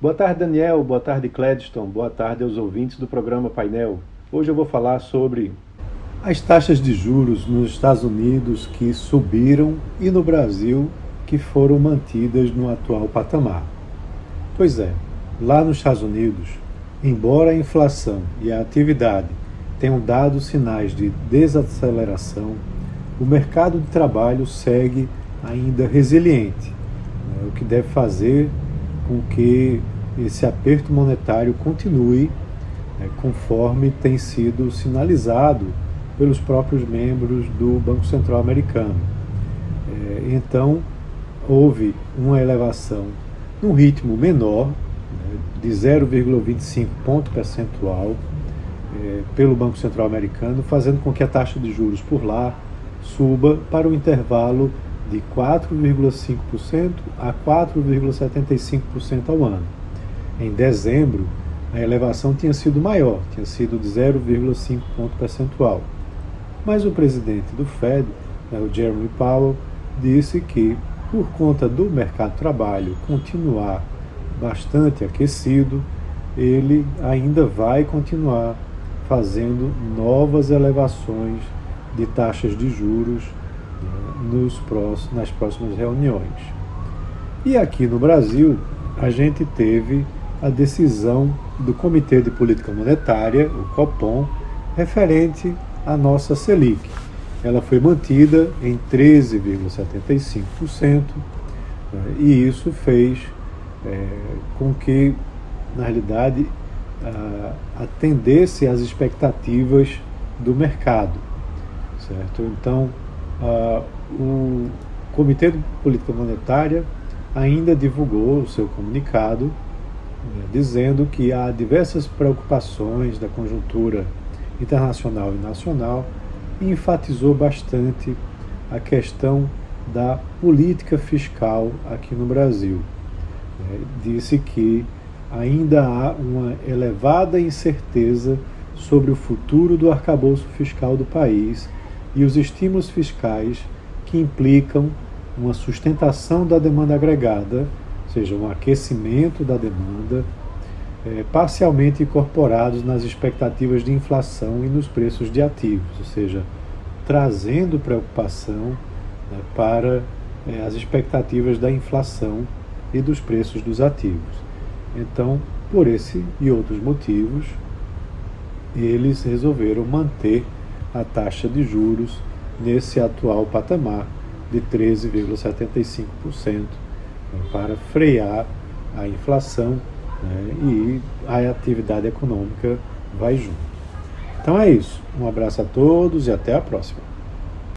Boa tarde, Daniel. Boa tarde, Cledston. Boa tarde aos ouvintes do programa Painel. Hoje eu vou falar sobre as taxas de juros nos Estados Unidos que subiram e no Brasil que foram mantidas no atual patamar. Pois é, lá nos Estados Unidos, embora a inflação e a atividade tenham dado sinais de desaceleração, o mercado de trabalho segue ainda resiliente, né, o que deve fazer com que esse aperto monetário continue né, conforme tem sido sinalizado pelos próprios membros do Banco Central americano. É, então, houve uma elevação num ritmo menor, né, de 0,25 ponto percentual, é, pelo Banco Central americano, fazendo com que a taxa de juros por lá suba para o intervalo de 4,5% a 4,75% ao ano. Em dezembro, a elevação tinha sido maior, tinha sido de 0,5 ponto percentual. Mas o presidente do Fed, né, o Jeremy Powell, disse que, por conta do mercado de trabalho continuar bastante aquecido, ele ainda vai continuar fazendo novas elevações de taxas de juros nos próximos, nas próximas reuniões. E aqui no Brasil, a gente teve a decisão do Comitê de Política Monetária, o COPOM, referente à nossa Selic. Ela foi mantida em 13,75%, né, e isso fez é, com que, na realidade, atendesse às expectativas do mercado, certo? Então, o Comitê de Política Monetária ainda divulgou o seu comunicado né, dizendo que há diversas preocupações da conjuntura internacional e nacional e enfatizou bastante a questão da política fiscal aqui no Brasil. É, disse que ainda há uma elevada incerteza sobre o futuro do arcabouço fiscal do país e os estímulos fiscais que implicam uma sustentação da demanda agregada, ou seja, um aquecimento da demanda, é, parcialmente incorporados nas expectativas de inflação e nos preços de ativos, ou seja, trazendo preocupação né, para é, as expectativas da inflação e dos preços dos ativos. Então, por esse e outros motivos, eles resolveram manter a taxa de juros nesse atual patamar de 13,75% né, para frear a inflação né, e a atividade econômica vai junto. Então é isso. Um abraço a todos e até a próxima.